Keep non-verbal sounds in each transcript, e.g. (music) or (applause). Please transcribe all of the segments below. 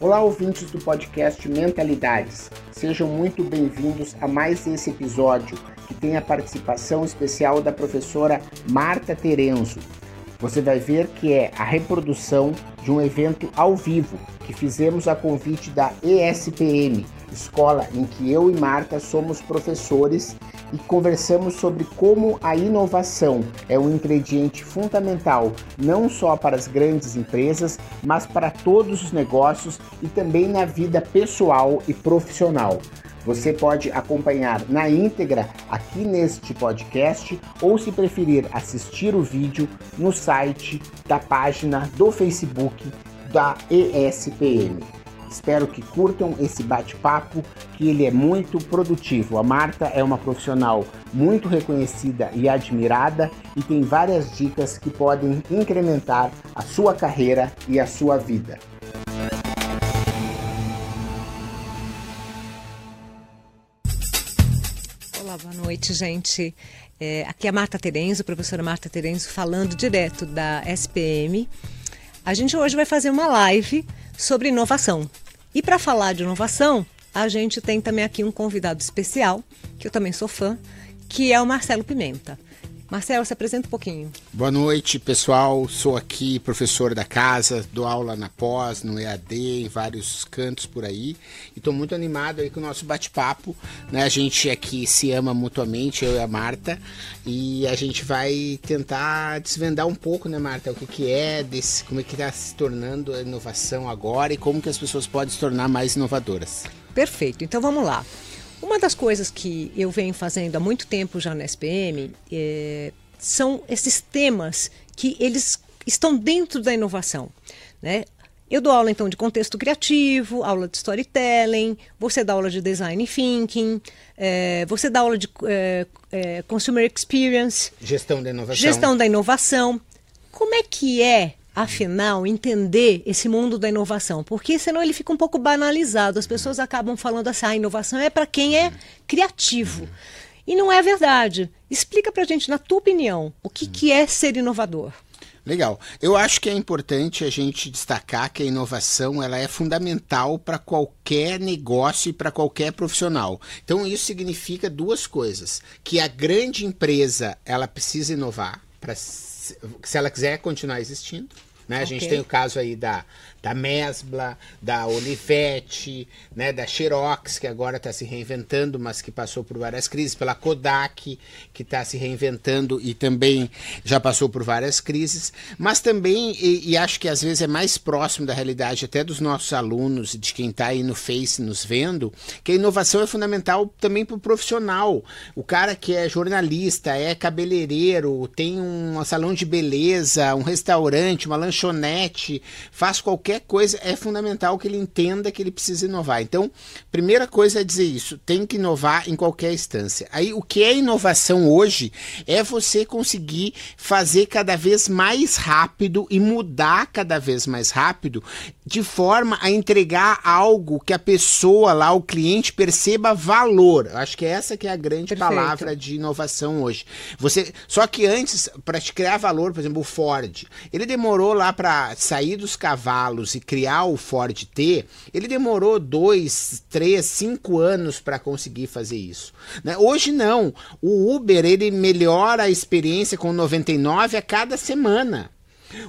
Olá, ouvintes do podcast Mentalidades. Sejam muito bem-vindos a mais esse episódio que tem a participação especial da professora Marta Terenzo. Você vai ver que é a reprodução de um evento ao vivo que fizemos a convite da ESPM, escola em que eu e Marta somos professores e conversamos sobre como a inovação é um ingrediente fundamental não só para as grandes empresas, mas para todos os negócios e também na vida pessoal e profissional. Você pode acompanhar na íntegra aqui neste podcast ou, se preferir, assistir o vídeo no site da página do Facebook da ESPM. Espero que curtam esse bate-papo, que ele é muito produtivo. A Marta é uma profissional muito reconhecida e admirada e tem várias dicas que podem incrementar a sua carreira e a sua vida. Olá, boa noite, gente. É, aqui é a Marta Terenzo, professora Marta Terenzo, falando direto da SPM. A gente hoje vai fazer uma live sobre inovação. E para falar de inovação, a gente tem também aqui um convidado especial, que eu também sou fã, que é o Marcelo Pimenta. Marcelo, se apresenta um pouquinho. Boa noite, pessoal. Sou aqui professor da casa, dou aula na pós, no EAD, em vários cantos por aí. E estou muito animado aí com o nosso bate-papo. Né? A gente aqui se ama mutuamente, eu e a Marta. E a gente vai tentar desvendar um pouco, né, Marta, o que, que é, desse, como é que está se tornando a inovação agora e como que as pessoas podem se tornar mais inovadoras. Perfeito. Então vamos lá. Uma das coisas que eu venho fazendo há muito tempo já na SPM é, são esses temas que eles estão dentro da inovação, né? Eu dou aula então de contexto criativo, aula de storytelling, você dá aula de design thinking, é, você dá aula de é, é, consumer experience, gestão da inovação. Gestão da inovação. Como é que é afinal, entender esse mundo da inovação, porque senão ele fica um pouco banalizado. As pessoas acabam falando assim: a ah, inovação é para quem é criativo. E não é verdade. Explica para a gente, na tua opinião, o que, que é ser inovador. Legal. Eu acho que é importante a gente destacar que a inovação ela é fundamental para qualquer negócio e para qualquer profissional. Então isso significa duas coisas: que a grande empresa ela precisa inovar para se ela quiser continuar existindo. Né? Okay. A gente tem o caso aí da da Mesbla, da Olivetti, né, da Xerox, que agora está se reinventando, mas que passou por várias crises, pela Kodak, que está se reinventando e também já passou por várias crises, mas também, e, e, acho que às vezes é mais próximo da realidade até dos nossos alunos e de quem está aí no Face nos vendo, que a inovação é fundamental também para o profissional. O cara que é jornalista, é cabeleireiro, tem um salão de beleza, um restaurante, uma lanchonete, faz qualquer qualquer coisa, é fundamental que ele entenda que ele precisa inovar. Então, primeira coisa é dizer isso, tem que inovar em qualquer instância. Aí, o que é inovação hoje é você conseguir fazer cada vez mais rápido e mudar cada vez mais rápido, de forma a entregar algo que a pessoa lá, o cliente, perceba valor. Eu acho que essa que é a grande Perfeito. palavra de inovação hoje. Você, só que antes, para te criar valor, por exemplo, o Ford, ele demorou lá para sair dos cavalos e criar o Ford T, ele demorou dois, três, cinco anos para conseguir fazer isso. Né? Hoje não. O Uber ele melhora a experiência com 99 a cada semana.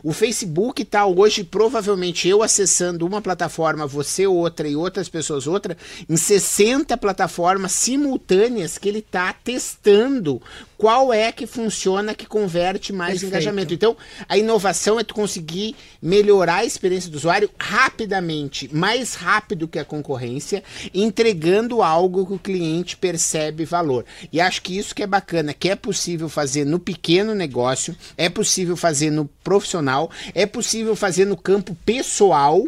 O Facebook está hoje, provavelmente eu acessando uma plataforma, você outra e outras pessoas outra, em 60 plataformas simultâneas que ele está testando qual é que funciona, que converte mais Perfeito. engajamento. Então, a inovação é tu conseguir melhorar a experiência do usuário rapidamente, mais rápido que a concorrência, entregando algo que o cliente percebe valor. E acho que isso que é bacana, que é possível fazer no pequeno negócio, é possível fazer no profissional, é possível fazer no campo pessoal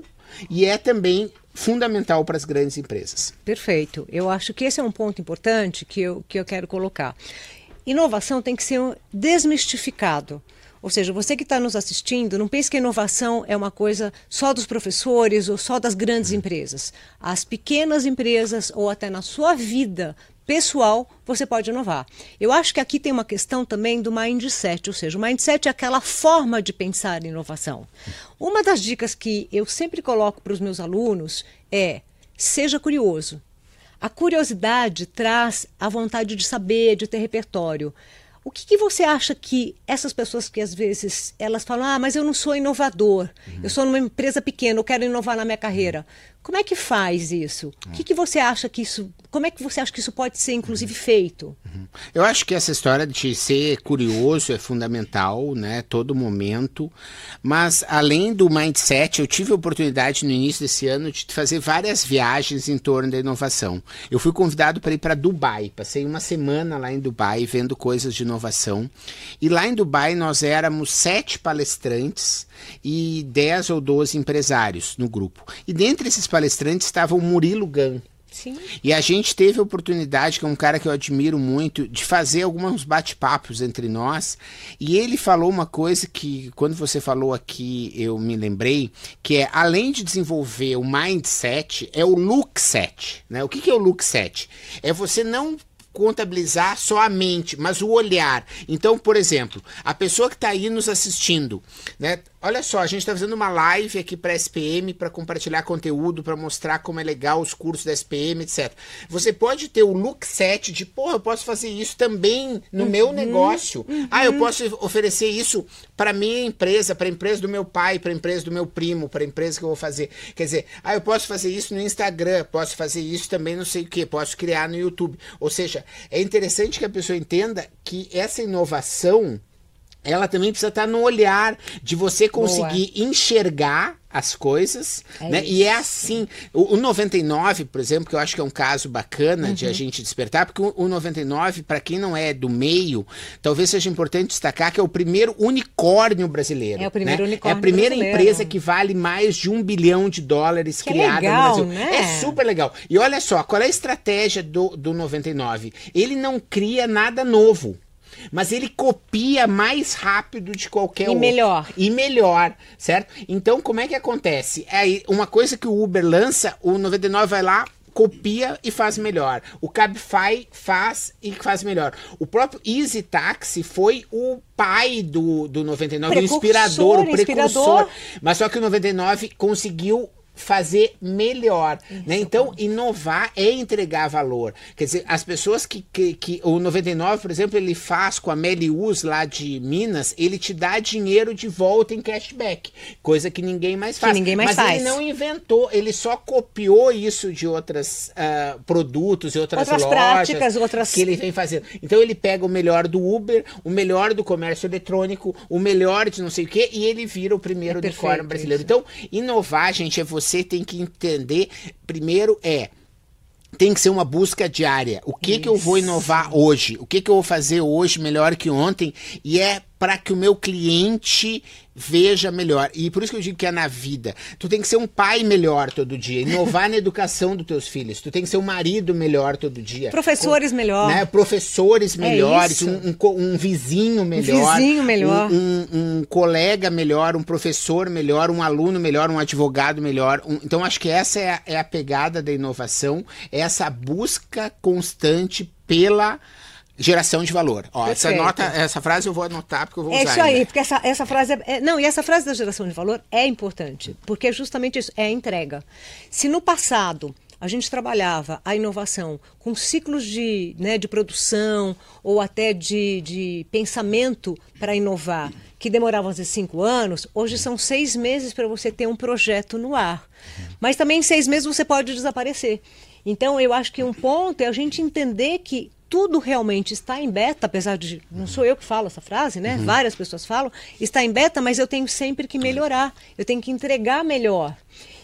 e é também fundamental para as grandes empresas. Perfeito. Eu acho que esse é um ponto importante que eu, que eu quero colocar. Inovação tem que ser desmistificado. Ou seja, você que está nos assistindo, não pense que a inovação é uma coisa só dos professores ou só das grandes empresas. As pequenas empresas, ou até na sua vida pessoal, você pode inovar. Eu acho que aqui tem uma questão também do mindset, ou seja, o mindset é aquela forma de pensar em inovação. Uma das dicas que eu sempre coloco para os meus alunos é: seja curioso. A curiosidade traz a vontade de saber, de ter repertório. O que, que, você acha que essas pessoas que às vezes elas falam, ah, mas eu não sou inovador, uhum. eu sou numa empresa pequena, eu quero inovar na minha carreira. Como é que faz isso? O que, que você acha que isso. Como é que você acha que isso pode ser, inclusive, feito? Uhum. Eu acho que essa história de ser curioso é fundamental, né? Todo momento. Mas, além do mindset, eu tive a oportunidade no início desse ano de fazer várias viagens em torno da inovação. Eu fui convidado para ir para Dubai. Passei uma semana lá em Dubai vendo coisas de inovação. E lá em Dubai nós éramos sete palestrantes e dez ou doze empresários no grupo. E dentre esses palestrantes estava o Murilo Gun. Sim. E a gente teve a oportunidade, que é um cara que eu admiro muito, de fazer alguns bate-papos entre nós. E ele falou uma coisa que, quando você falou aqui, eu me lembrei, que é, além de desenvolver o mindset, é o look set. Né? O que, que é o look set? É você não contabilizar só a mente, mas o olhar. Então, por exemplo, a pessoa que está aí nos assistindo, né? Olha só, a gente está fazendo uma live aqui para SPM para compartilhar conteúdo, para mostrar como é legal os cursos da SPM, etc. Você pode ter o look set de, porra, eu posso fazer isso também no uhum, meu negócio. Uhum. Ah, eu posso oferecer isso para minha empresa, para a empresa do meu pai, para a empresa do meu primo, para a empresa que eu vou fazer. Quer dizer, ah, eu posso fazer isso no Instagram, posso fazer isso também não sei o que, posso criar no YouTube. Ou seja, é interessante que a pessoa entenda que essa inovação ela também precisa estar no olhar de você conseguir Boa. enxergar as coisas, é né? Isso. E é assim, o, o 99, por exemplo, que eu acho que é um caso bacana uhum. de a uhum. gente despertar, porque o, o 99, para quem não é do meio, talvez seja importante destacar que é o primeiro unicórnio brasileiro. É o primeiro né? unicórnio É a primeira brasileiro. empresa que vale mais de um bilhão de dólares que criada legal, no Brasil. Né? É super legal. E olha só, qual é a estratégia do, do 99? Ele não cria nada novo mas ele copia mais rápido de qualquer e outro. melhor. E melhor, certo? Então, como é que acontece? É uma coisa que o Uber lança, o 99 vai lá, copia e faz melhor. O Cabify faz e faz melhor. O próprio Easy Taxi foi o pai do, do 99, o inspirador, o precursor. Inspirador. Mas só que o 99 conseguiu fazer melhor. Né? Então, inovar é entregar valor. Quer dizer, as pessoas que, que, que, O 99, por exemplo, ele faz com a Melius lá de Minas, ele te dá dinheiro de volta em cashback. Coisa que ninguém mais faz. Que ninguém mais Mas faz. ele não inventou, ele só copiou isso de outros uh, ah, produtos e outras, outras lojas. práticas, outras. Que ele vem fazendo. Então, ele pega o melhor do Uber, o melhor do comércio eletrônico, o melhor de não sei o quê, e ele vira o primeiro é unicórnio brasileiro. Isso. Então, inovar, gente, é você você tem que entender primeiro é tem que ser uma busca diária. O que, que eu vou inovar hoje? O que, que eu vou fazer hoje melhor que ontem? E é para que o meu cliente veja melhor. E por isso que eu digo que é na vida. Tu tem que ser um pai melhor todo dia, inovar na educação dos teus filhos. Tu tem que ser um marido melhor todo dia. Professores Com, melhor. Né? Professores é melhores, é um, um, um, vizinho melhor. Um vizinho melhor. Um, um, colega melhor, um professor melhor, um aluno melhor, um advogado melhor. então acho que essa é a, é a pegada da inovação, é essa busca constante pela Geração de valor. Ó, essa, nota, essa frase eu vou anotar porque eu vou é usar. É isso aí, ainda. porque essa, essa frase é, é, Não, e essa frase da geração de valor é importante, porque é justamente isso, é a entrega. Se no passado a gente trabalhava a inovação com ciclos de, né, de produção ou até de, de pensamento para inovar, que demoravam às vezes cinco anos, hoje são seis meses para você ter um projeto no ar. Mas também em seis meses você pode desaparecer. Então, eu acho que um ponto é a gente entender que tudo realmente está em beta, apesar de não sou eu que falo essa frase, né? Uhum. Várias pessoas falam, está em beta, mas eu tenho sempre que melhorar, eu tenho que entregar melhor.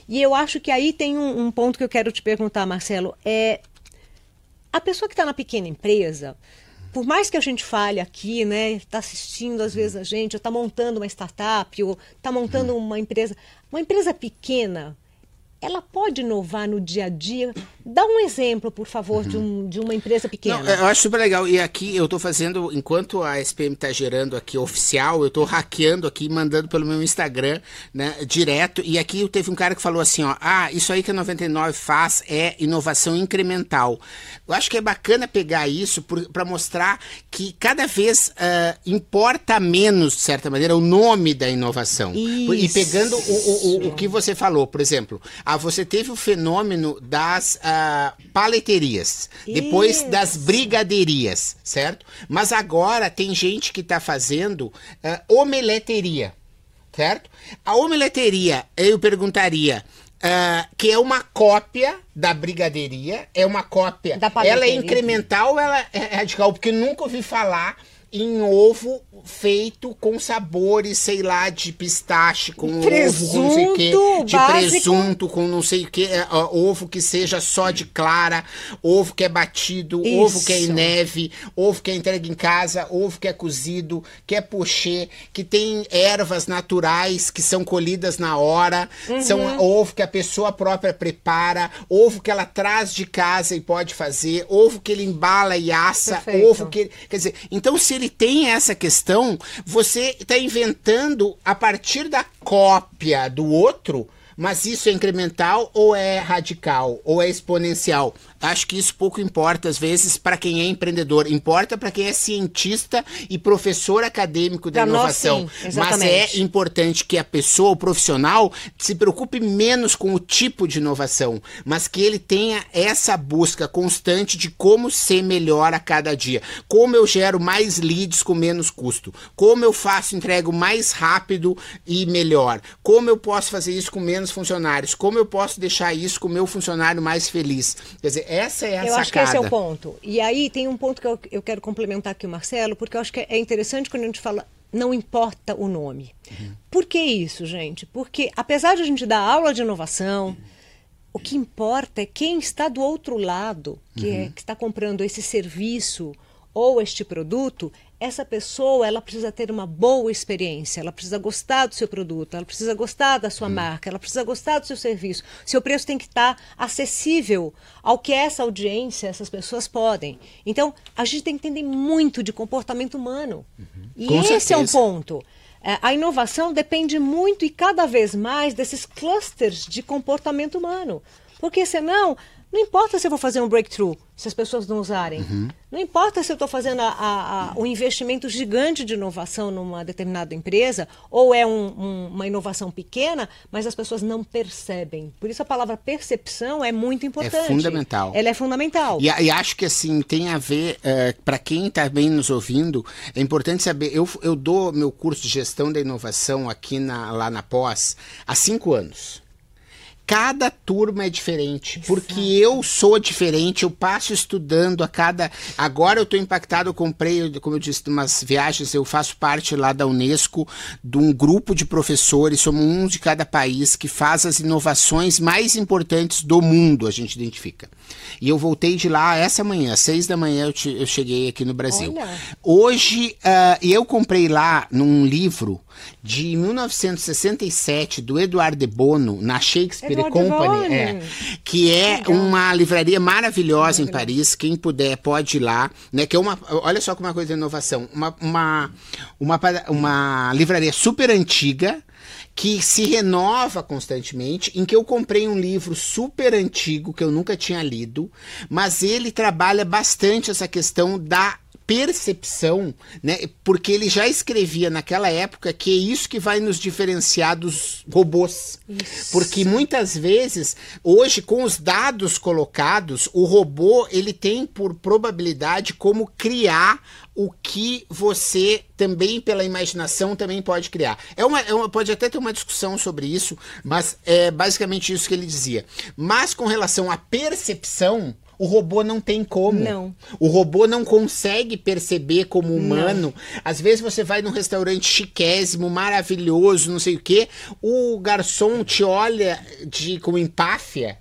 E eu acho que aí tem um, um ponto que eu quero te perguntar, Marcelo, é a pessoa que está na pequena empresa, por mais que a gente fale aqui, né, está assistindo às vezes a gente, ou está montando uma startup, ou está montando uma empresa, uma empresa pequena, ela pode inovar no dia a dia Dá um exemplo, por favor, uhum. de, um, de uma empresa pequena. Não, eu acho super legal. E aqui eu estou fazendo, enquanto a SPM está gerando aqui oficial, eu estou hackeando aqui, mandando pelo meu Instagram, né, direto. E aqui teve um cara que falou assim, ó, ah, isso aí que a 99 faz é inovação incremental. Eu acho que é bacana pegar isso para mostrar que cada vez uh, importa menos, de certa maneira, o nome da inovação. Isso. E pegando o, o, o, o, que você falou, por exemplo, ah, você teve o fenômeno das... Uh, paleterias, depois Isso. das brigaderias, certo? Mas agora tem gente que está fazendo uh, omeleteria, certo? A omeleteria, eu perguntaria, Uh, que é uma cópia da brigadeiria, é uma cópia. ela é incremental ou ela é radical? Porque nunca ouvi falar em ovo feito com sabores, sei lá, de pistache, com presunto, ovo, com não sei o quê, de básico. presunto, com não sei o quê, é, ovo que seja só de clara, ovo que é batido, Isso. ovo que é em neve, ovo que é entregue em casa, ovo que é cozido, que é pochê, que tem ervas naturais que são colhidas na hora, uhum. são ovo que a pessoa própria prepara, ovo que ela traz de casa e pode fazer, ovo que ele embala e assa, Perfeito. ovo que, quer dizer, então se ele tem essa questão, você está inventando a partir da cópia do outro, mas isso é incremental ou é radical ou é exponencial? Acho que isso pouco importa, às vezes, para quem é empreendedor. Importa para quem é cientista e professor acadêmico da pra inovação. Nós, sim, Mas é importante que a pessoa, o profissional, se preocupe menos com o tipo de inovação, mas que ele tenha essa busca constante de como ser melhor a cada dia. Como eu gero mais leads com menos custo. Como eu faço entrego mais rápido e melhor. Como eu posso fazer isso com menos funcionários. Como eu posso deixar isso com o meu funcionário mais feliz. Quer dizer, essa é a Eu sacada. acho que esse é o ponto. E aí tem um ponto que eu, eu quero complementar aqui, Marcelo, porque eu acho que é interessante quando a gente fala não importa o nome. Uhum. Por que isso, gente? Porque apesar de a gente dar aula de inovação, uhum. o que importa é quem está do outro lado, que, é, uhum. é, que está comprando esse serviço ou este produto, essa pessoa ela precisa ter uma boa experiência, ela precisa gostar do seu produto, ela precisa gostar da sua hum. marca, ela precisa gostar do seu serviço. Seu preço tem que estar acessível ao que essa audiência, essas pessoas podem. Então, a gente tem que entender muito de comportamento humano. Uhum. E Com esse certeza. é um ponto. É, a inovação depende muito e cada vez mais desses clusters de comportamento humano. Porque senão não importa se eu vou fazer um breakthrough, se as pessoas não usarem. Uhum. Não importa se eu estou fazendo a, a, a, um investimento gigante de inovação numa determinada empresa, ou é um, um, uma inovação pequena, mas as pessoas não percebem. Por isso a palavra percepção é muito importante. É fundamental. Ela é fundamental. E, e acho que assim, tem a ver, uh, é, para quem está bem nos ouvindo, é importante saber, eu, eu dou meu curso de gestão da inovação aqui na, lá na pós há cinco anos cada turma é diferente, porque eu sou diferente, eu passo estudando a cada. Agora eu estou impactado, eu comprei, como eu disse, umas viagens, eu faço parte lá da Unesco, de um grupo de professores, somos um de cada país, que faz as inovações mais importantes do mundo, a gente identifica. E eu voltei de lá essa manhã, às seis da manhã eu, te, eu cheguei aqui no Brasil. Olha. Hoje, uh, eu comprei lá num livro de 1967 do Eduardo de Bono, na Shakespeare Company, é, que é uma livraria maravilhosa em Paris. Quem puder pode ir lá, né? Que é uma, olha só como é uma coisa de inovação, uma, uma, uma, uma livraria super antiga que se renova constantemente, em que eu comprei um livro super antigo que eu nunca tinha lido, mas ele trabalha bastante essa questão da percepção, né? Porque ele já escrevia naquela época que é isso que vai nos diferenciar dos robôs. Isso. Porque muitas vezes, hoje, com os dados colocados, o robô ele tem por probabilidade como criar o que você também pela imaginação também pode criar. É uma, é uma, pode até ter uma discussão sobre isso, mas é basicamente isso que ele dizia. Mas com relação à percepção, o robô não tem como. Não. O robô não consegue perceber como humano. Não. Às vezes você vai num restaurante chiquésimo, maravilhoso, não sei o quê, o garçom te olha de com empáfia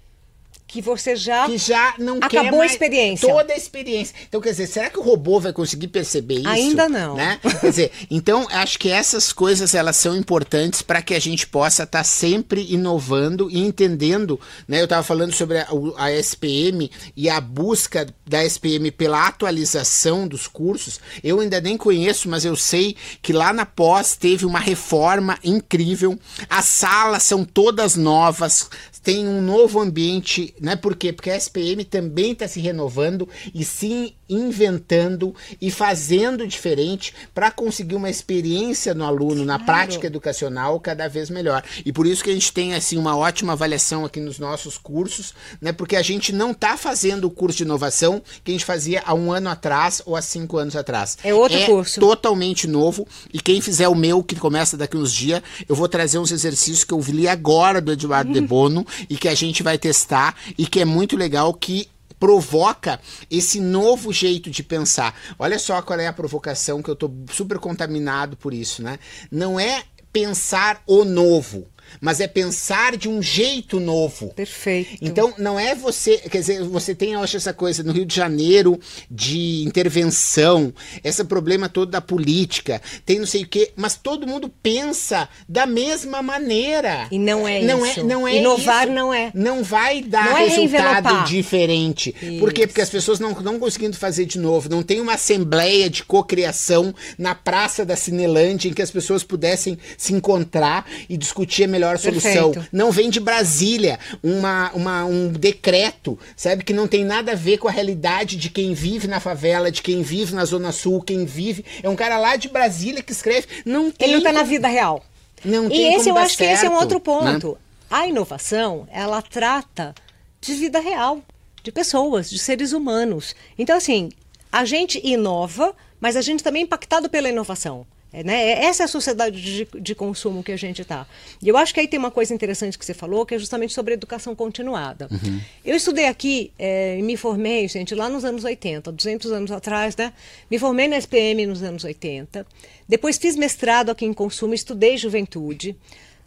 que você já, que já não acabou a experiência. Toda a experiência. Então, quer dizer, será que o robô vai conseguir perceber isso? Ainda não. Né? quer dizer, então acho que essas coisas elas são importantes para que a gente possa estar tá sempre inovando e entendendo. Né? Eu estava falando sobre a, a, SPM e a busca da SPM pela atualização dos cursos. Eu ainda nem conheço, mas eu sei que lá na pós teve uma reforma incrível. As salas são todas novas, tem um novo ambiente, né? Por quê? Porque a SPM também está se renovando e sim inventando e fazendo diferente para conseguir uma experiência no aluno, na prática educacional cada vez melhor. E por isso que a gente tem assim uma ótima avaliação aqui nos nossos cursos, né? Porque a gente não está fazendo o curso de inovação que a gente fazia há um ano atrás ou há cinco anos atrás. É outro é curso. Totalmente novo. E quem fizer o meu, que começa daqui uns dias, eu vou trazer uns exercícios que eu li agora do Eduardo (laughs) de Bono e que a gente vai testar e que é muito legal que provoca esse novo jeito de pensar. Olha só qual é a provocação que eu tô super contaminado por isso, né? Não é pensar o novo mas é pensar de um jeito novo. Perfeito. Então, não é você, quer dizer, você tem, eu acho, essa coisa no Rio de Janeiro de intervenção, esse problema todo da política, tem não sei o quê, mas todo mundo pensa da mesma maneira. E não é não isso. É, não é Inovar isso. não é. Não vai dar não é resultado diferente. Isso. Por quê? Porque as pessoas não estão conseguindo fazer de novo. Não tem uma assembleia de cocriação na Praça da Cinelândia em que as pessoas pudessem se encontrar e discutir a melhor solução. Perfeito. Não vem de Brasília uma, uma, um decreto, sabe, que não tem nada a ver com a realidade de quem vive na favela, de quem vive na Zona Sul, quem vive. É um cara lá de Brasília que escreve. Não tem Ele não está na vida real. Não e tem esse eu acho certo, que esse é um outro ponto. Né? A inovação, ela trata de vida real, de pessoas, de seres humanos. Então, assim, a gente inova, mas a gente também é impactado pela inovação. É, né? Essa é a sociedade de, de consumo que a gente está. E eu acho que aí tem uma coisa interessante que você falou, que é justamente sobre educação continuada. Uhum. Eu estudei aqui é, e me formei, gente, lá nos anos 80, 200 anos atrás, né? Me formei na SPM nos anos 80. Depois fiz mestrado aqui em consumo, estudei juventude.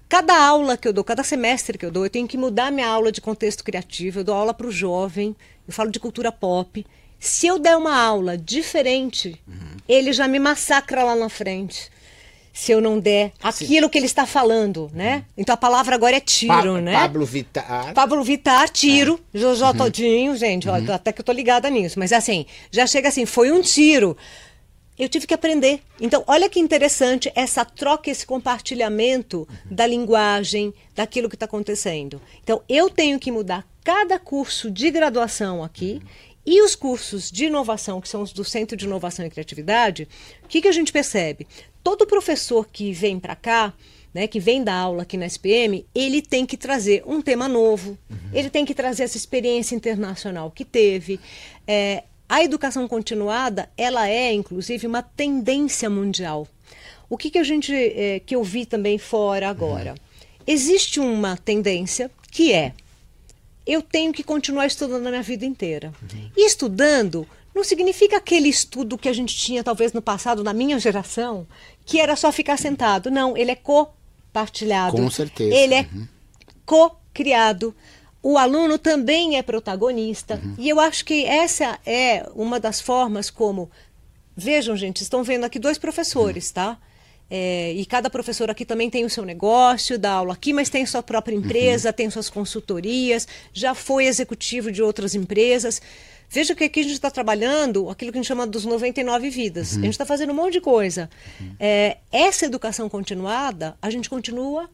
Cada aula que eu dou, cada semestre que eu dou, eu tenho que mudar minha aula de contexto criativo. Eu dou aula para o jovem, eu falo de cultura pop. Se eu der uma aula diferente, uhum. ele já me massacra lá na frente. Se eu não der aquilo Sim. que ele está falando, né? Uhum. Então a palavra agora é tiro, pa né? Pablo Vittar. Pablo Vittar, tiro. É. Jojo uhum. Todinho, gente, ó, uhum. até que eu tô ligada nisso. Mas assim, já chega assim, foi um tiro. Eu tive que aprender. Então, olha que interessante essa troca, esse compartilhamento uhum. da linguagem, daquilo que está acontecendo. Então, eu tenho que mudar cada curso de graduação aqui uhum. E os cursos de inovação, que são os do Centro de Inovação e Criatividade, o que, que a gente percebe? Todo professor que vem para cá, né, que vem dar aula aqui na SPM, ele tem que trazer um tema novo, uhum. ele tem que trazer essa experiência internacional que teve. É, a educação continuada, ela é, inclusive, uma tendência mundial. O que, que a gente, é, que eu vi também fora agora? Uhum. Existe uma tendência que é eu tenho que continuar estudando a minha vida inteira. Uhum. E estudando não significa aquele estudo que a gente tinha talvez no passado, na minha geração, que era só ficar sentado. Não, ele é compartilhado. Com certeza. Ele é uhum. co-criado. O aluno também é protagonista. Uhum. E eu acho que essa é uma das formas como. Vejam, gente, estão vendo aqui dois professores, uhum. tá? É, e cada professor aqui também tem o seu negócio, dá aula aqui, mas tem sua própria empresa, uhum. tem suas consultorias, já foi executivo de outras empresas. Veja que aqui a gente está trabalhando aquilo que a gente chama dos 99 vidas. Uhum. A gente está fazendo um monte de coisa. Uhum. É, essa educação continuada, a gente continua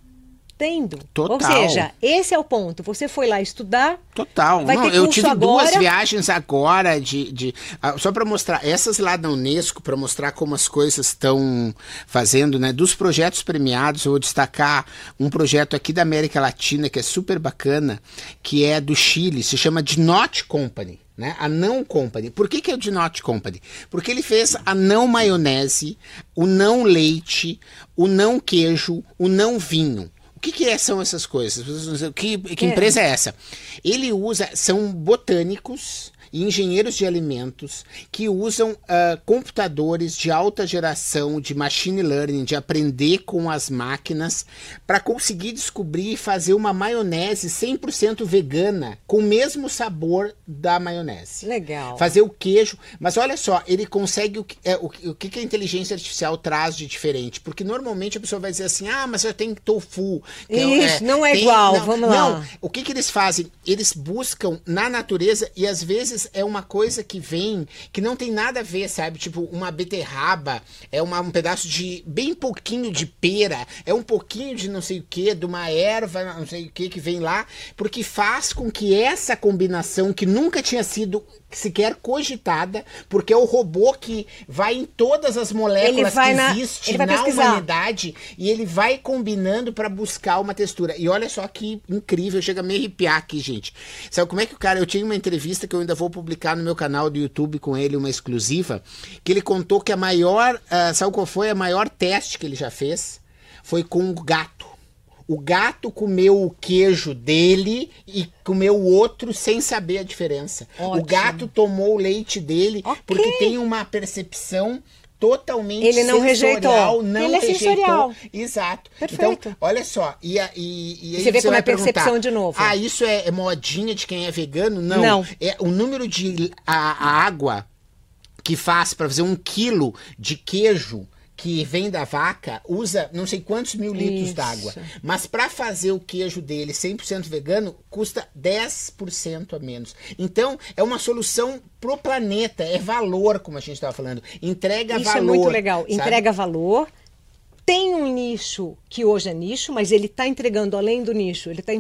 tendo. Total. Ou seja, esse é o ponto. Você foi lá estudar. Total. Vai Não, ter eu tive agora. duas viagens agora de, de uh, só para mostrar essas lá da UNESCO para mostrar como as coisas estão fazendo, né? Dos projetos premiados, eu vou destacar um projeto aqui da América Latina que é super bacana, que é do Chile, se chama de Not Company. Né? A não company. Por que, que é o de Not Company? Porque ele fez a não maionese, o não leite, o não queijo, o não vinho. O que, que é, são essas coisas? Que, que é. empresa é essa? Ele usa, são botânicos engenheiros de alimentos que usam uh, computadores de alta geração, de machine learning, de aprender com as máquinas, para conseguir descobrir e fazer uma maionese 100% vegana, com o mesmo sabor da maionese. Legal. Fazer o queijo. Mas olha só, ele consegue. O, é, o, o que a inteligência artificial traz de diferente? Porque normalmente a pessoa vai dizer assim: ah, mas eu tenho tofu. Que é Isso, é, não é tem, igual, não, vamos lá. Não, o que, que eles fazem? Eles buscam na natureza e às vezes é uma coisa que vem que não tem nada a ver, sabe? Tipo, uma beterraba, é uma, um pedaço de. bem pouquinho de pera, é um pouquinho de não sei o que, de uma erva, não sei o que, que vem lá, porque faz com que essa combinação que nunca tinha sido sequer cogitada, porque é o robô que vai em todas as moléculas que na, existem na humanidade e ele vai combinando para buscar uma textura. E olha só que incrível, chega a me arrepiar aqui, gente. Sabe como é que o cara, eu tinha uma entrevista que eu ainda vou publicar no meu canal do YouTube com ele, uma exclusiva, que ele contou que a maior, uh, sabe qual foi a maior teste que ele já fez? Foi com um gato. O gato comeu o queijo dele e comeu o outro sem saber a diferença. Ótimo. O gato tomou o leite dele okay. porque tem uma percepção totalmente ele não rejeitou não ele é rejeitou. sensorial exato Perfeito. então olha só e, a, e, e você vê como é percepção de novo ah isso é, é, modinha de quem é vegano não, não. é o número de a, a água que faz para fazer um quilo de queijo que vem da vaca usa não sei quantos mil litros d'água. Mas para fazer o queijo dele 100% vegano, custa 10% a menos. Então, é uma solução pro planeta, é valor, como a gente estava falando. Entrega Isso valor. Isso é muito legal. Sabe? Entrega valor. Tem um nicho que hoje é nicho, mas ele está entregando além do nicho, ele está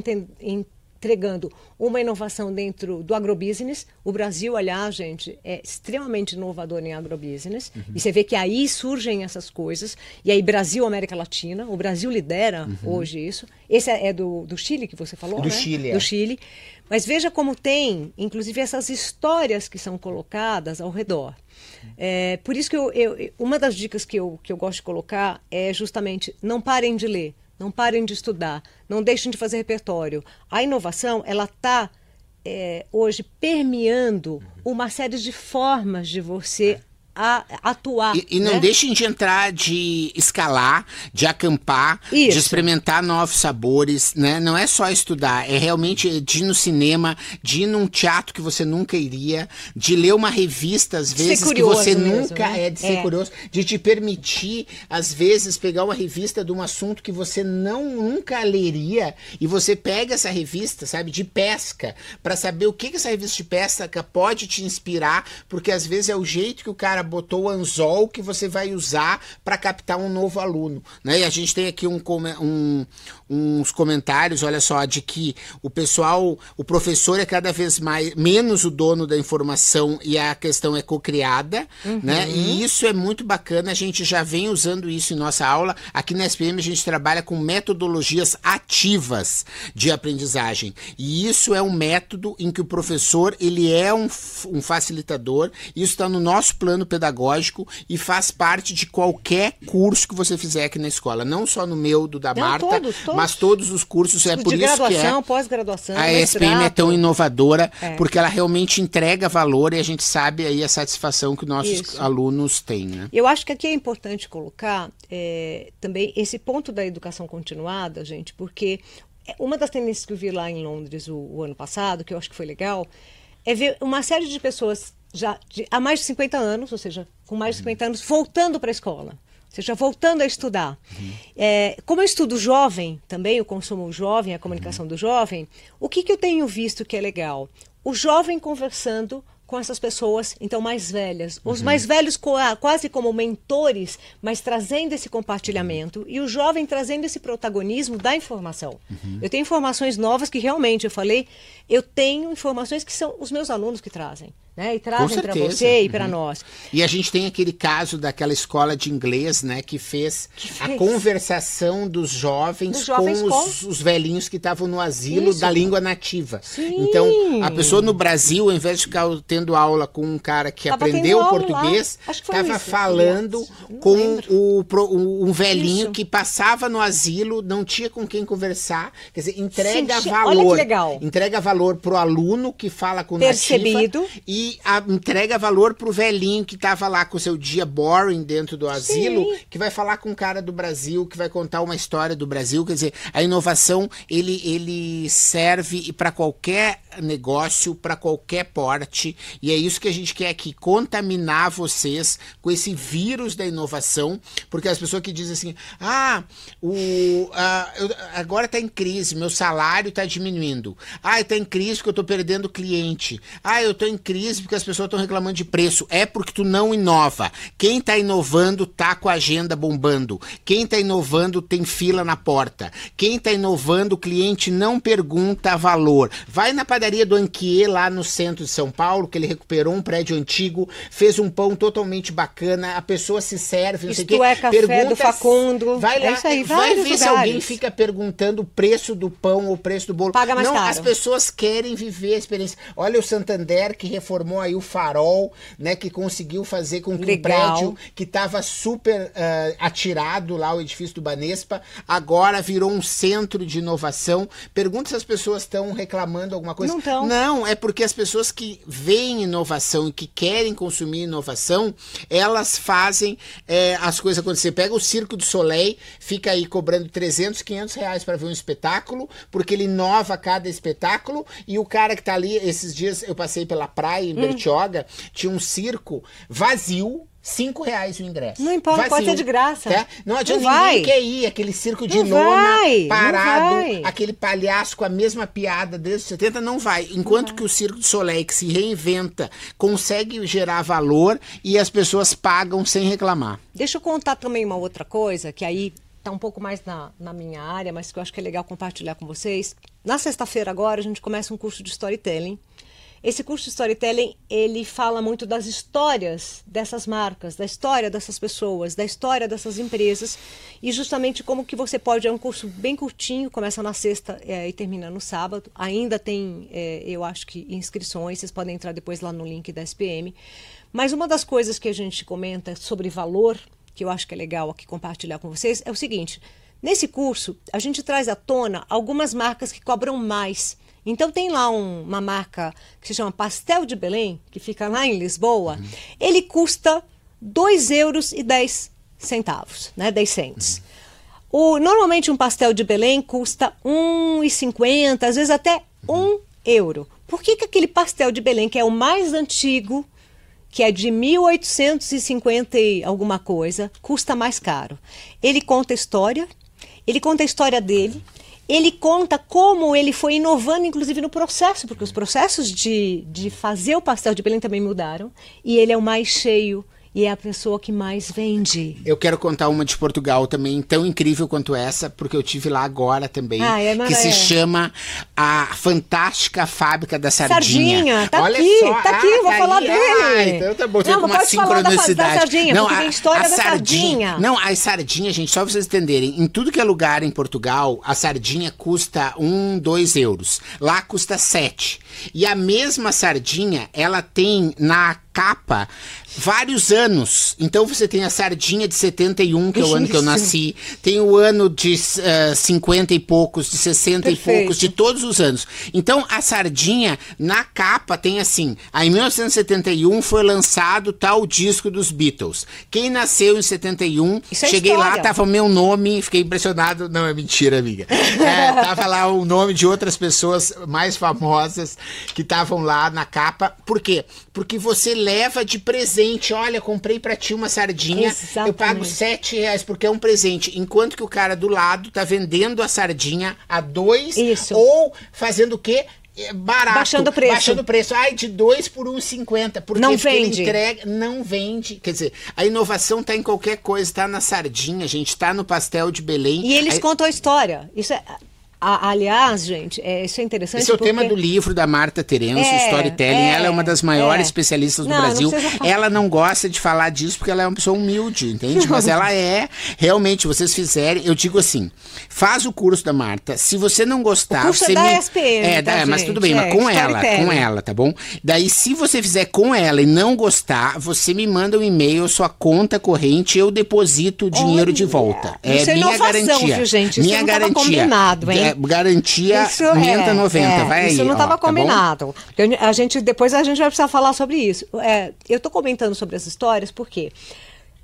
entregando uma inovação dentro do agrobusiness. O Brasil, aliás, gente, é extremamente inovador em agrobusiness. Uhum. E você vê que aí surgem essas coisas. E aí, Brasil, América Latina. O Brasil lidera uhum. hoje isso. Esse é, do, do Chile que você falou, Do né? Chile, é. Do Chile. Mas veja como tem, inclusive, essas histórias que são colocadas ao redor. É, por isso que eu, eu, uma das dicas que eu, que eu gosto de colocar é justamente não parem de ler. Não parem de estudar, não deixem de fazer repertório. A inovação, ela está é, hoje permeando uma série de formas de você a atuar. E, e não né? deixem de entrar, de escalar, de acampar, Isso. de experimentar novos sabores, né? Não é só estudar, é realmente de ir no cinema, de ir num teatro que você nunca iria, de ler uma revista, às vezes, que você mesmo, nunca né? é, de ser é. curioso, de te permitir, às vezes, pegar uma revista de um assunto que você não nunca leria e você pega essa revista, sabe, de pesca, para saber o que, que essa revista de pesca pode te inspirar, porque às vezes é o jeito que o cara botou o anzol que você vai usar para captar um novo aluno. Né? E a gente tem aqui um, um, uns comentários, olha só, de que o pessoal, o professor é cada vez mais menos o dono da informação e a questão é cocriada, uhum. né? E isso é muito bacana, a gente já vem usando isso em nossa aula. Aqui na SPM a gente trabalha com metodologias ativas de aprendizagem. E isso é um método em que o professor, ele é um, um facilitador, isso está no nosso plano pedagógico e faz parte de qualquer curso que você fizer aqui na escola. Não só no meu, do da Marta, todos, todos. Mas todos os cursos. É por isso que é pós-graduação, a SPM é tão inovadora, é. porque ela realmente entrega valor e a gente sabe aí a satisfação que nossos isso. alunos têm. Né? Eu acho que aqui é importante colocar é, também esse ponto da educação continuada, gente, porque uma das tendências que eu vi lá em Londres o, o ano passado, que eu acho que foi legal, é ver uma série de pessoas já de, há mais de 50 anos, ou seja, com mais de 50 anos, voltando para a escola. Ou seja, voltando a estudar. Uhum. É, como eu estudo jovem também, o consumo jovem, a comunicação uhum. do jovem, o que, que eu tenho visto que é legal? O jovem conversando com essas pessoas, então, mais velhas. Os uhum. mais velhos quase como mentores, mas trazendo esse compartilhamento. E o jovem trazendo esse protagonismo da informação. Uhum. Eu tenho informações novas que realmente, eu falei, eu tenho informações que são os meus alunos que trazem né? E trazem para você e para uhum. nós. E a gente tem aquele caso daquela escola de inglês, né, que fez, que fez? a conversação dos jovens, dos jovens com, os, com, os, velhinhos que estavam no asilo Isso. da língua nativa. Sim. Então, a pessoa no Brasil, ao invés de ficar tendo aula com um cara que tava aprendeu português, estava falando com o, o, um velhinho Isso. que passava no asilo, não tinha com quem conversar. Quer dizer, entrega Sim, valor. Olha que legal. Entrega valor pro aluno que fala com Percebido. nativa e e a, entrega valor pro velhinho que tava lá com o seu dia boring dentro do asilo, Sim. que vai falar com um cara do Brasil, que vai contar uma história do Brasil. Quer dizer, a inovação ele, ele serve para qualquer negócio, para qualquer porte, e é isso que a gente quer aqui, contaminar vocês com esse vírus da inovação, porque as pessoas que dizem assim, ah, o, eu, agora está em crise, meu salário está diminuindo. Ah, está em crise porque eu estou perdendo cliente. Ah, eu estou em crise porque as pessoas estão reclamando de preço. É porque tu não inova. Quem está inovando tá com a agenda bombando. Quem está inovando tem fila na porta. Quem está inovando, o cliente não pergunta valor. Vai na padaria do Anquier lá no centro de São Paulo, que ele recuperou um prédio antigo, fez um pão totalmente bacana, a pessoa se serve, não Isto sei o é café pergunta, do Facundo. Vai lá, é aí, vai ver lugares. se alguém fica perguntando o preço do pão ou o preço do bolo. Paga mais não, caro. as pessoas querem viver a experiência. Olha o Santander que reformou aí o farol, né, que conseguiu fazer com que Legal. um prédio que estava super uh, atirado lá o edifício do Banespa, agora virou um centro de inovação. Pergunta se as pessoas estão reclamando alguma coisa. Não estão. Não, é porque as pessoas que veem inovação e que querem consumir inovação, elas fazem é, as coisas acontecer. Pega o Circo do Soleil, fica aí cobrando 300, 500 reais para ver um espetáculo, porque ele inova cada espetáculo e o cara que tá ali, esses dias eu passei pela praia em hum. Bertioga, tinha um circo vazio, Cinco reais o ingresso. Não importa, Vazio, pode ser de graça. Tá? Não adianta não ninguém quer ir. Aquele circo de não lona vai, parado, aquele palhaço com a mesma piada desde os 70, não vai. Enquanto não que o Circo de Soleil, que se reinventa, consegue gerar valor e as pessoas pagam sem reclamar. Deixa eu contar também uma outra coisa, que aí está um pouco mais na, na minha área, mas que eu acho que é legal compartilhar com vocês. Na sexta-feira agora, a gente começa um curso de storytelling esse curso de storytelling, ele fala muito das histórias dessas marcas, da história dessas pessoas, da história dessas empresas e justamente como que você pode, é um curso bem curtinho, começa na sexta é, e termina no sábado, ainda tem, é, eu acho que inscrições, vocês podem entrar depois lá no link da SPM, mas uma das coisas que a gente comenta sobre valor, que eu acho que é legal aqui compartilhar com vocês, é o seguinte, nesse curso a gente traz à tona algumas marcas que cobram mais, então tem lá um, uma marca que se chama Pastel de Belém, que fica lá em Lisboa. Uhum. Ele custa 2 euros e 10 centavos, né? 10 cents. Uhum. O, normalmente um pastel de Belém custa 1,50, às vezes até uhum. 1 euro. Por que, que aquele pastel de Belém, que é o mais antigo, que é de 1850 e alguma coisa, custa mais caro? Ele conta a história, ele conta a história dele, ele conta como ele foi inovando, inclusive no processo, porque os processos de, de fazer o pastel de Belém também mudaram. E ele é o mais cheio e é a pessoa que mais vende. Eu quero contar uma de Portugal também, tão incrível quanto essa, porque eu tive lá agora também, ah, é, que se chama a Fantástica Fábrica da Sardinha. Sardinha, tá Olha aqui, só. tá aqui, ah, vou tá falar aí. dele. Ah, então tá bom, tem uma sincronicidade. Da, da sardinha, não, a, história a da sardinha, sardinha. Não, a sardinha, gente, só pra vocês entenderem, em tudo que é lugar em Portugal, a sardinha custa um, dois euros. Lá custa sete. E a mesma sardinha, ela tem na capa vários anos. Então você tem a sardinha de 71, que é o ano que eu nasci, tem o ano de uh, eh, 50 e poucos, de 60 Perfeito. e poucos, de todos os anos. Então a sardinha, na capa, tem assim: a em 1971 foi lançado tal disco dos Beatles. Quem nasceu em 71, Isso é cheguei lá, tava o meu nome, fiquei impressionado. Não, é mentira, amiga. É, (laughs) tava lá o nome de outras pessoas mais famosas que estavam lá na capa. Por quê? Porque você leva de presente. Olha, comprei para ti uma sardinha, Exatamente. eu pago sete reais porque é um presente. Enquanto que o cara do lado tá vendendo a sardinha a dois Isso. ou fazendo o quê? É barato. Baixando o preço. Baixando o preço. Ai, de 2 por 1,50. Porque não vende. entrega, não vende. Quer dizer, a inovação está em qualquer coisa. Está na sardinha, gente. Está no pastel de Belém. E eles Aí... contam a história. Isso é a, aliás, gente, é, isso é interessante. Esse é o porque... tema do livro da Marta Terenzo, é, Storytelling. É, ela é uma das maiores é. especialistas do não, Brasil. Não ela não gosta de falar disso porque ela é uma pessoa humilde, entende? Mas ela é, realmente, vocês fizerem, eu digo assim, faz o curso da Marta. Se você não gostar, o curso você é da me... SPM, é, tá, mas tudo bem, mas é, com ela, com ela, tá bom? Daí, se você fizer com ela e não gostar, você me manda um e-mail, sua conta corrente, eu deposito o dinheiro Olha, de volta. É, minha inovação, garantia. Viu, gente? Minha isso garantia. Combinado, hein? É, garantia isso 90, é, 90. É, vai isso aí, não estava tá combinado. a gente, depois a gente vai precisar falar sobre isso. É, eu estou comentando sobre as histórias porque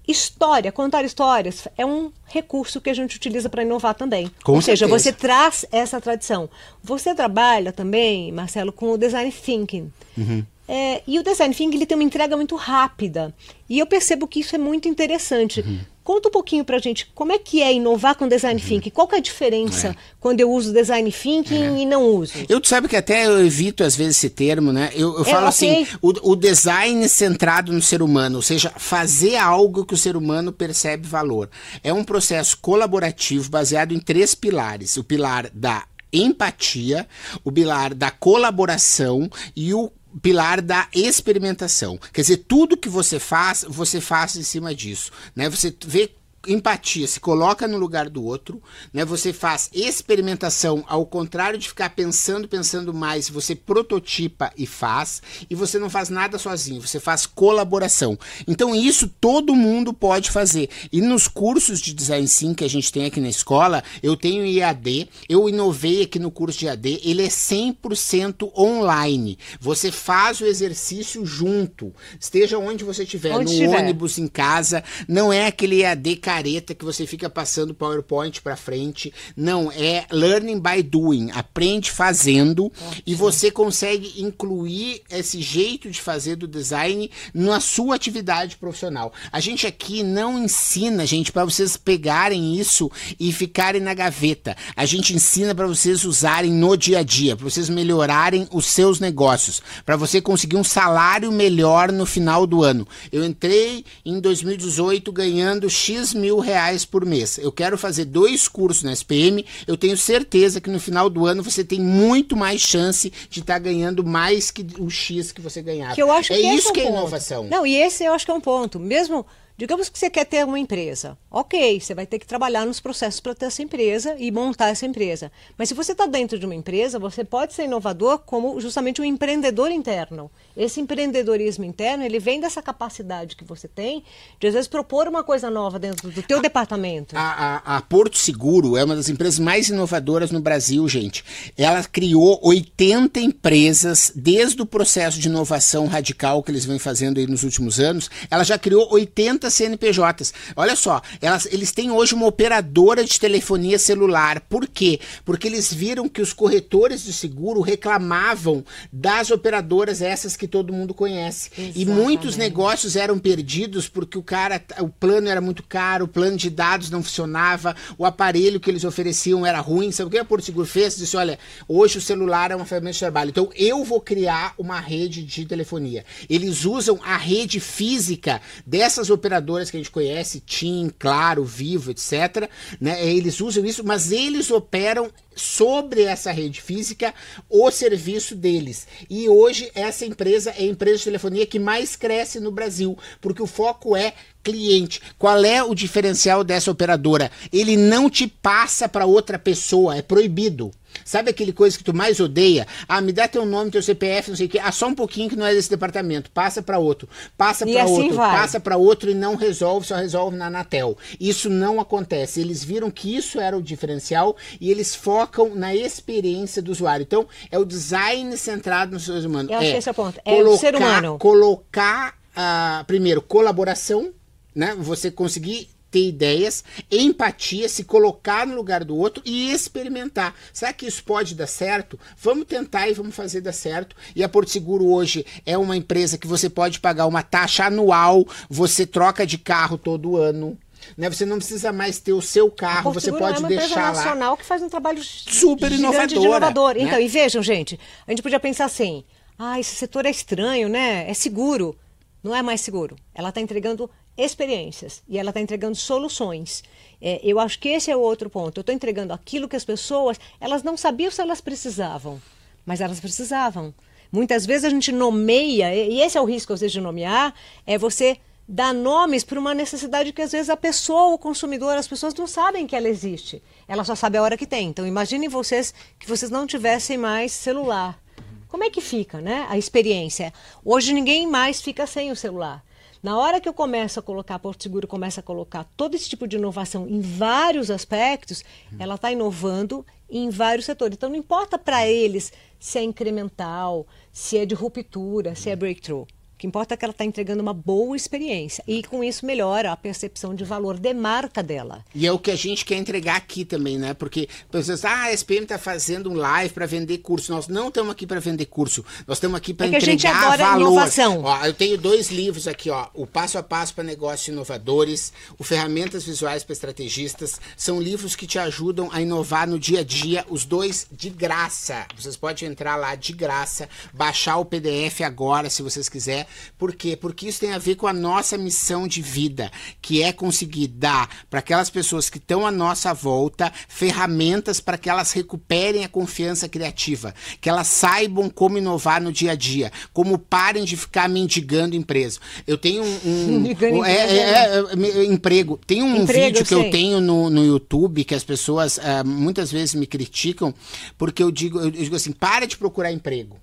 História, contar histórias é um recurso que a gente utiliza para inovar também. Com Ou certeza. seja, você traz essa tradição. Você trabalha também, Marcelo, com o design thinking. Uhum. É, e o design thinking ele tem uma entrega muito rápida. E eu percebo que isso é muito interessante. Uhum. Conta um pouquinho pra gente como é que é inovar com design uhum. thinking. Qual que é a diferença é. quando eu uso design thinking é. e não uso? Eu sabe que até eu evito às vezes esse termo, né? Eu, eu é, falo okay. assim, o, o, design centrado no ser humano, ou seja, fazer algo que o ser humano percebe valor. É um processo colaborativo baseado em três pilares: o pilar da empatia, o pilar da colaboração e o pilar da experimentação. Quer dizer, tudo que você faz, você faz em cima disso. Né? Você vê empatia, se coloca no lugar do outro, né? Você faz experimentação, ao contrário de ficar pensando, pensando mais, você prototipa e faz, e você não faz nada sozinho, você faz colaboração. Então isso todo mundo pode fazer. E nos cursos de design sim que a gente tem aqui na escola, eu tenho IAD, eu inovei aqui no curso de IAD, ele é 100% online. Você faz o exercício junto, esteja onde você estiver, onde no ônibus, em casa, não é aquele IAD careta que você fica passando PowerPoint para frente. Não, é learning by doing, aprende fazendo e você consegue incluir esse jeito de fazer do design na sua atividade profissional. A gente aqui não ensina, gente, para vocês pegarem isso e ficarem na gaveta. A gente ensina para vocês usarem no dia a dia, para vocês melhorarem os seus negócios, para você conseguir um salário melhor no final do ano. Eu entrei em 2018 ganhando X mil reais por mês. Eu quero fazer dois cursos na SPM, eu tenho certeza que no final do ano você tem muito mais chance de estar tá ganhando mais que o X que você ganhava. Que eu acho é que isso é um que é ponto. inovação. Não, e esse eu acho que é um ponto. Mesmo Digamos que você quer ter uma empresa. Ok, você vai ter que trabalhar nos processos para ter essa empresa e montar essa empresa. Mas se você está dentro de uma empresa, você pode ser inovador como justamente um empreendedor interno. Esse empreendedorismo interno, ele vem dessa capacidade que você tem de, às vezes, propor uma coisa nova dentro do teu a, departamento. A, a, a, Porto Seguro é uma das empresas mais inovadoras no Brasil, gente. Ela criou 80 empresas desde o processo de inovação radical que eles vêm fazendo aí nos últimos anos. Ela já criou 80 CNPJs. Olha só, elas, eles têm hoje uma operadora de telefonia celular. Por quê? Porque eles viram que os corretores de seguro reclamavam das operadoras essas que todo mundo conhece. Exatamente. E muitos negócios eram perdidos porque o cara, o plano era muito caro, o plano de dados não funcionava, o aparelho que eles ofereciam era ruim. Sabe o que a Porto Seguro fez? Disse: olha, hoje o celular é uma ferramenta de trabalho. Então eu vou criar uma rede de telefonia. Eles usam a rede física dessas operadoras operadoras que a gente conhece, TIM, Claro, Vivo, etc. Né? Eles usam isso, mas eles operam sobre essa rede física o serviço deles. E hoje essa empresa é a empresa de telefonia que mais cresce no Brasil, porque o foco é cliente. Qual é o diferencial dessa operadora? Ele não te passa para outra pessoa, é proibido. Sabe aquele coisa que tu mais odeia? Ah, me dá teu nome, teu CPF, não sei o quê. Ah, só um pouquinho que não é desse departamento. Passa para outro. Passa para assim outro. Vai. Passa para outro e não resolve, só resolve na Anatel. Isso não acontece. Eles viram que isso era o diferencial e eles focam na experiência do usuário. Então, é o design centrado no ser humano. Eu acho é esse é o ponto. É colocar, o ser humano. Colocar, uh, primeiro, colaboração, né? Você conseguir ter ideias, empatia, se colocar no lugar do outro e experimentar. Será que isso pode dar certo? Vamos tentar e vamos fazer dar certo. E a Porto Seguro hoje é uma empresa que você pode pagar uma taxa anual, você troca de carro todo ano. Né? Você não precisa mais ter o seu carro, você pode é uma deixar lá. nacional que faz um trabalho super inovador. inovador. Né? Então, e vejam, gente, a gente podia pensar assim: ah, esse setor é estranho, né? É seguro. Não é mais seguro. Ela está entregando experiências e ela está entregando soluções. É, eu acho que esse é o outro ponto. Eu estou entregando aquilo que as pessoas, elas não sabiam se elas precisavam, mas elas precisavam. Muitas vezes a gente nomeia, e esse é o risco às vezes de nomear, é você dar nomes para uma necessidade que às vezes a pessoa, o consumidor, as pessoas não sabem que ela existe. Ela só sabe a hora que tem. Então imaginem vocês que vocês não tivessem mais celular. Como é que fica, né? A experiência. Hoje ninguém mais fica sem o celular. Na hora que eu começo a colocar, a Porto Seguro começa a colocar todo esse tipo de inovação em vários aspectos, ela está inovando em vários setores. Então, não importa para eles se é incremental, se é de ruptura, se é breakthrough que importa é que ela está entregando uma boa experiência. E com isso melhora a percepção de valor de marca dela. E é o que a gente quer entregar aqui também, né? Porque pessoas, ah, a SPM está fazendo um live para vender curso. Nós não estamos aqui para vender curso. Nós estamos aqui para é entregar a gente adora valor. Inovação. Ó, eu tenho dois livros aqui, ó. O Passo a Passo para Negócios Inovadores, o Ferramentas Visuais para Estrategistas. São livros que te ajudam a inovar no dia a dia. Os dois de graça. Vocês podem entrar lá de graça, baixar o PDF agora, se vocês quiserem por quê? Porque isso tem a ver com a nossa missão de vida, que é conseguir dar para aquelas pessoas que estão à nossa volta ferramentas para que elas recuperem a confiança criativa, que elas saibam como inovar no dia a dia, como parem de ficar mendigando empresa. Eu tenho um, um (laughs) é, é, é, é, emprego. Tem um emprego, vídeo que eu, eu tenho no, no YouTube que as pessoas uh, muitas vezes me criticam porque eu digo, eu digo assim, para de procurar emprego.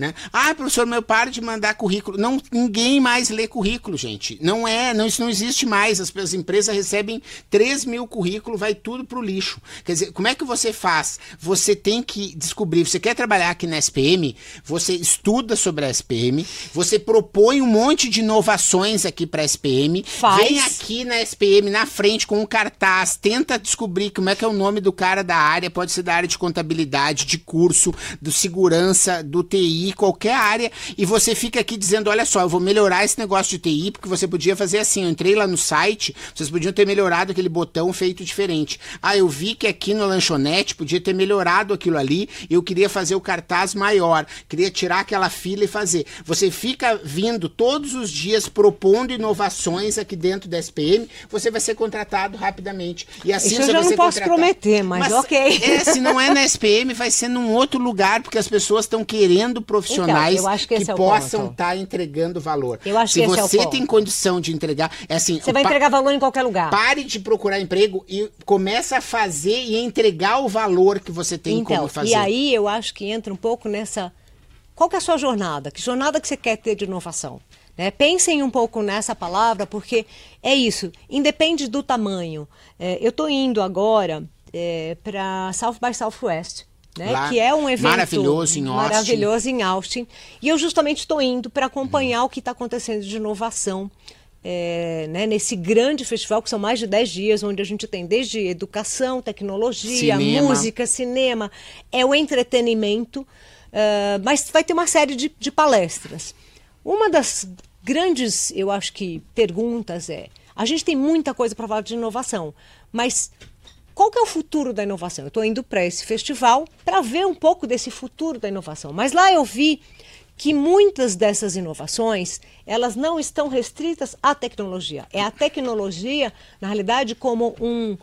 Né? Ah, professor, meu pare de mandar currículo. Não, ninguém mais lê currículo, gente. Não é, não, isso não existe mais. As, as empresas recebem 3 mil currículos, vai tudo pro lixo. Quer dizer, como é que você faz? Você tem que descobrir. Você quer trabalhar aqui na SPM? Você estuda sobre a SPM, você propõe um monte de inovações aqui para a SPM. Faz. Vem aqui na SPM, na frente, com um cartaz, tenta descobrir como é que é o nome do cara da área, pode ser da área de contabilidade, de curso, do segurança, do TI qualquer área, e você fica aqui dizendo: olha só, eu vou melhorar esse negócio de TI, porque você podia fazer assim. Eu entrei lá no site, vocês podiam ter melhorado aquele botão feito diferente. Ah, eu vi que aqui no lanchonete podia ter melhorado aquilo ali, eu queria fazer o cartaz maior, queria tirar aquela fila e fazer. Você fica vindo todos os dias propondo inovações aqui dentro da SPM, você vai ser contratado rapidamente. E assim Isso eu já não posso prometer, mas, mas ok. É, se não é na SPM, vai ser num outro lugar, porque as pessoas estão querendo profissionais então, que, que é possam estar tá entregando valor. Eu acho Se que você é tem condição de entregar, é assim. Você vai entregar valor em qualquer lugar. Pare de procurar emprego e começa a fazer e entregar o valor que você tem então, como fazer. E aí eu acho que entra um pouco nessa. Qual que é a sua jornada? Que jornada que você quer ter de inovação? Né? Pensem um pouco nessa palavra, porque é isso, independe do tamanho. É, eu estou indo agora é, para South by Southwest né? Lá, que é um evento maravilhoso em Austin. Maravilhoso em Austin. E eu justamente estou indo para acompanhar uhum. o que está acontecendo de inovação é, né, nesse grande festival, que são mais de 10 dias, onde a gente tem desde educação, tecnologia, cinema. música, cinema, é o entretenimento, uh, mas vai ter uma série de, de palestras. Uma das grandes, eu acho que, perguntas é: a gente tem muita coisa para falar de inovação, mas qual que é o futuro da inovação? Eu estou indo para esse festival para ver um pouco desse futuro da inovação. Mas lá eu vi que muitas dessas inovações elas não estão restritas à tecnologia. É a tecnologia, na realidade, como um,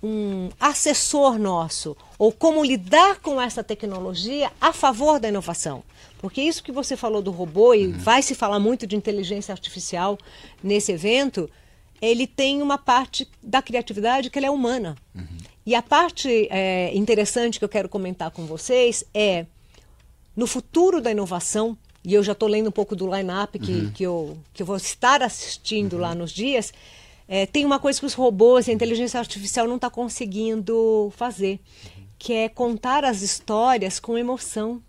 um assessor nosso, ou como lidar com essa tecnologia a favor da inovação. Porque isso que você falou do robô, e uhum. vai se falar muito de inteligência artificial nesse evento, ele tem uma parte da criatividade que é humana. Uhum. E a parte é, interessante que eu quero comentar com vocês é no futuro da inovação, e eu já estou lendo um pouco do line-up que, uhum. que, eu, que eu vou estar assistindo uhum. lá nos dias, é, tem uma coisa que os robôs e a inteligência artificial não está conseguindo fazer, que é contar as histórias com emoção.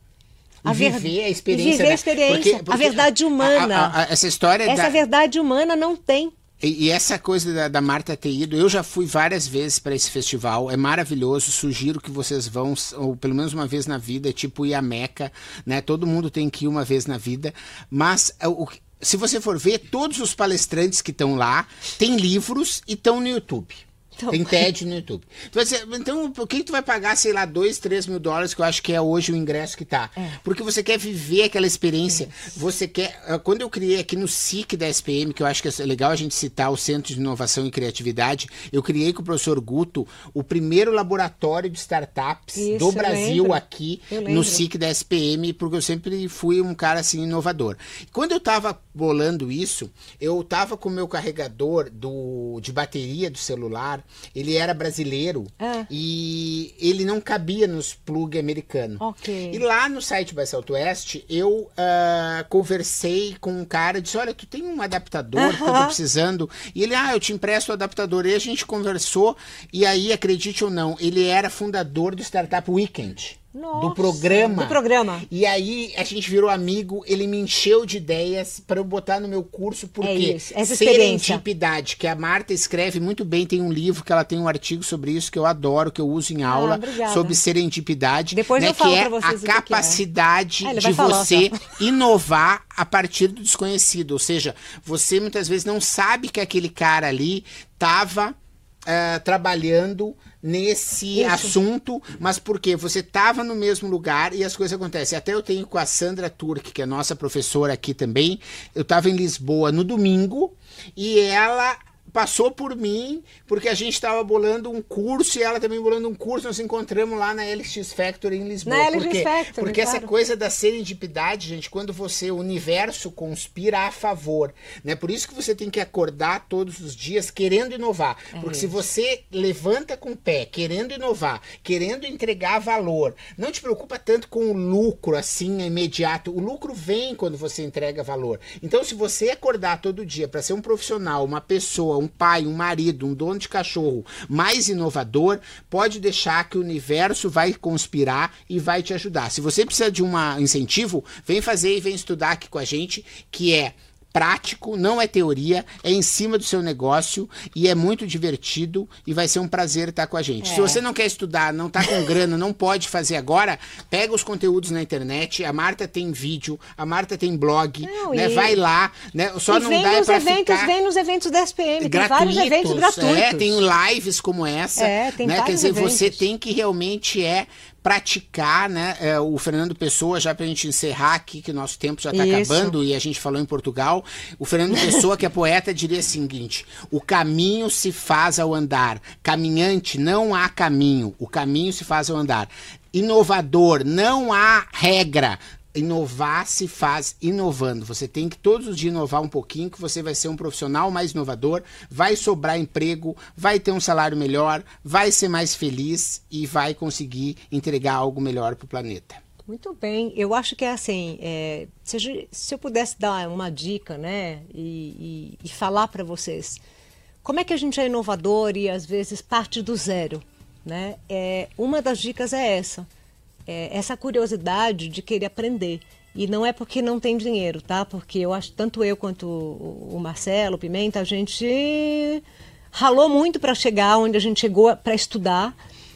A ver... viver a experiência. Viver a experiência, porque, porque a verdade humana. A, a, essa história Essa da... verdade humana não tem. E, e, essa coisa da, da, Marta ter ido, eu já fui várias vezes para esse festival, é maravilhoso, sugiro que vocês vão, ou pelo menos uma vez na vida, é tipo ir a Meca, né? Todo mundo tem que ir uma vez na vida, mas é, o, se você for ver, todos os palestrantes que estão lá têm livros e estão no YouTube. Então... Tem TED no YouTube. Então, então, por que tu vai pagar, sei lá, 2, 3 mil dólares, que eu acho que é hoje o ingresso que tá? É. Porque você quer viver aquela experiência. Você quer. Ah, quando eu criei aqui no SIC da SPM, que eu acho que é legal a gente citar o Centro de Inovação e Criatividade, eu criei com o professor Guto o primeiro laboratório de startups Isso, do Brasil aqui no SIC da SPM, porque eu sempre fui um cara assim inovador. Quando eu tava bolando isso, eu tava com o meu carregador do, de bateria do celular ele era brasileiro Ah. e ele não cabia nos plug americano. Ok. E lá no site by Southwest, eu ah, conversei com um cara e disse: Olha, tu tem um adaptador que eu tô precisando. E ele, ah, eu te empresto o adaptador. E a gente conversou, e aí, acredite ou não, ele era fundador do Startup Weekend. Do Nossa, programa. do programa. E aí a gente virou amigo, ele me encheu de ideias para eu botar no meu curso, porque É isso, essa serendipidade, que a Marta escreve muito bem, tem um livro que ela tem um artigo sobre isso que eu adoro, que eu uso em aula, Ah, sobre serendipidade, Depois né, eu falo que é pra vocês a o que que é. capacidade Ah, ele de falar, você tá? (laughs) inovar a partir do desconhecido, ou seja, você muitas vezes não sabe que aquele cara ali estava trabalhando nesse Isso. assunto, mas porque você estava no mesmo lugar e as coisas acontecem. Até eu tenho com a Sandra Turk, que é nossa professora aqui também. Eu estava em Lisboa no domingo e ela passou por mim porque a gente estava bolando um curso e ela também bolando um curso. Nós encontramos lá na LX Factory em Lisboa. Na LX quê? Factory, Porque essa claro. coisa da serendipidade, gente, quando você, o universo conspira a favor, né? Por isso que você tem que acordar todos os dias querendo inovar. Porque se isso. você levanta com o pé, querendo inovar, querendo entregar valor, não te preocupa tanto com o lucro assim imediato. O lucro vem quando você entrega valor. Então, se você acordar todo dia para ser um profissional, uma pessoa, um pai, um marido, um dono de cachorro mais inovador, pode deixar que o universo vai conspirar e vai te ajudar. Se você precisa de um incentivo, vem fazer e vem estudar aqui com a gente, que é prático, não é teoria, é em cima do seu negócio e é muito divertido e vai ser um prazer estar com a gente. Se É. você não quer estudar, não tá com grana, não pode fazer agora, pega os conteúdos na internet, a Marta tem vídeo, a Marta tem blog, Não, né? e- Vai lá, né? Só e não vem dá é nos pra eventos, ficar vem nos eventos da SPM. Tem vários eventos gratuitos. É, tem lives como essa. É, tem né? Quer dizer, você eventos. tem que realmente é praticar, né? É, o Fernando Pessoa, já pra gente encerrar aqui, que o nosso tempo já tá Isso. acabando e a gente falou em Portugal. O Fernando Pessoa, que é poeta, diria o seguinte: o caminho se faz ao andar. Caminhante, não há caminho. O caminho se faz ao andar. Inovador, não há regra. Inovar se faz inovando. Você tem que todos os dias inovar um pouquinho, que você vai ser um profissional mais inovador, vai sobrar emprego, vai ter um salário melhor, vai ser mais feliz e vai conseguir entregar algo melhor para o planeta. Muito bem, eu acho que é assim, é, se, se eu pudesse dar uma dica, né, e, e- e falar para vocês, como é que a gente é inovador e às vezes parte do zero, né? É, uma das dicas é essa, é essa curiosidade de querer aprender. E não é porque não tem dinheiro, tá? Porque eu acho tanto eu quanto o Marcelo, o Pimenta, a gente ralou muito para chegar onde a gente chegou para estudar.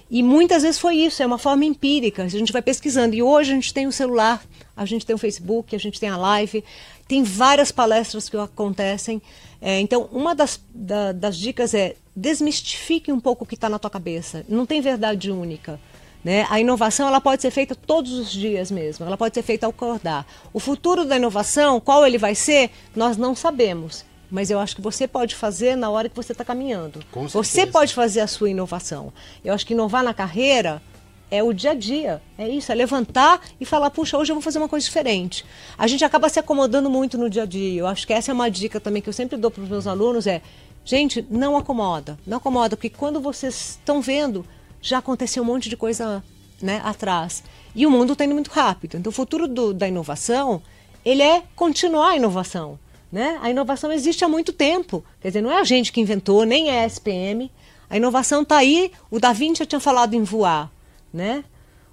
E muitas vezes foi isso, é uma forma empírica. A gente vai pesquisando. E hoje a gente tem o celular, a gente tem o Facebook, a gente tem a live, tem várias palestras que acontecem. É, então, uma das, da- das dicas é desmistifique um pouco o que está na tua cabeça. Não tem verdade única. Né? A inovação ela pode ser feita todos os dias mesmo, ela pode ser feita ao acordar. O futuro da inovação, qual ele vai ser, nós não sabemos. Mas eu acho que você pode fazer na hora que você está caminhando. Com você pode fazer a sua inovação. Eu acho que inovar na carreira é o dia a dia. É isso, é levantar e falar, puxa, hoje eu vou fazer uma coisa diferente. A gente acaba se acomodando muito no dia a dia. Eu acho que essa é uma dica também que eu sempre dou para os meus alunos, é, gente, não acomoda. Não acomoda, porque quando vocês estão vendo, já aconteceu um monte de coisa né, atrás. E o mundo está indo muito rápido. Então, o futuro do- da inovação, ele é continuar a inovação. Né? A inovação existe há muito tempo. Quer dizer, não é a gente que inventou, nem é a SPM. A inovação está aí. O Da Vinci já tinha falado em voar. Né?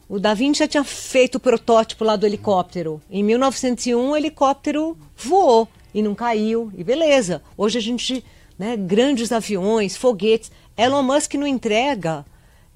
O Da Vinci já tinha feito o protótipo lá do helicóptero. Em 1901, o helicóptero voou e não caiu. E beleza. Hoje a gente, né, grandes aviões, foguetes. Elon Musk não entrega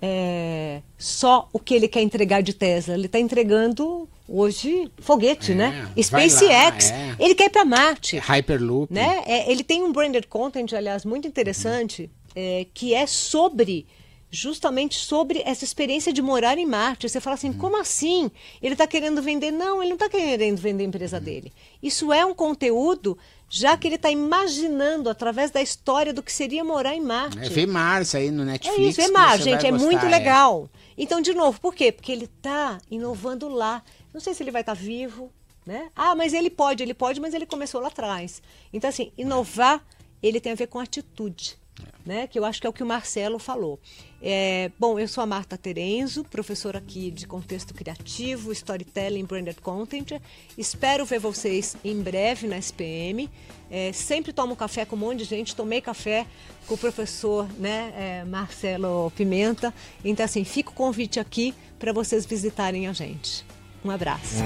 é, só o que ele quer entregar de Tesla. Ele está entregando hoje foguete, É, né? SpaceX. lá, é. Ele quer ir para Marte. Hyperloop. Né? É, ele tem um branded content, aliás, muito interessante, é, que é sobre justamente sobre essa experiência de morar em Marte. Você fala assim, como assim? Ele está querendo vender? Não, ele não está querendo vender a empresa dele. Isso é um conteúdo, já que ele está imaginando através da história do que seria morar em Marte. É, vê Mars aí no É Netflix. isso, é que mar, você gente, é gostar, muito é. legal. Então, de novo, por quê? Porque ele está inovando lá. Não sei se ele vai estar vivo, né? Ah, mas ele pode, ele pode, mas ele começou lá atrás. Então, assim, inovar, ele tem a ver com atitude. Né? Que eu acho que é o que o Marcelo falou. É, bom, eu sou a Marta Terenzo, professora aqui de contexto criativo, storytelling, branded content. Espero ver vocês em breve na SPM. É, sempre tomo café com um monte de gente. Tomei café com o professor né, é, Marcelo Pimenta. Então, assim, fica o convite aqui para vocês visitarem a gente. Um abraço.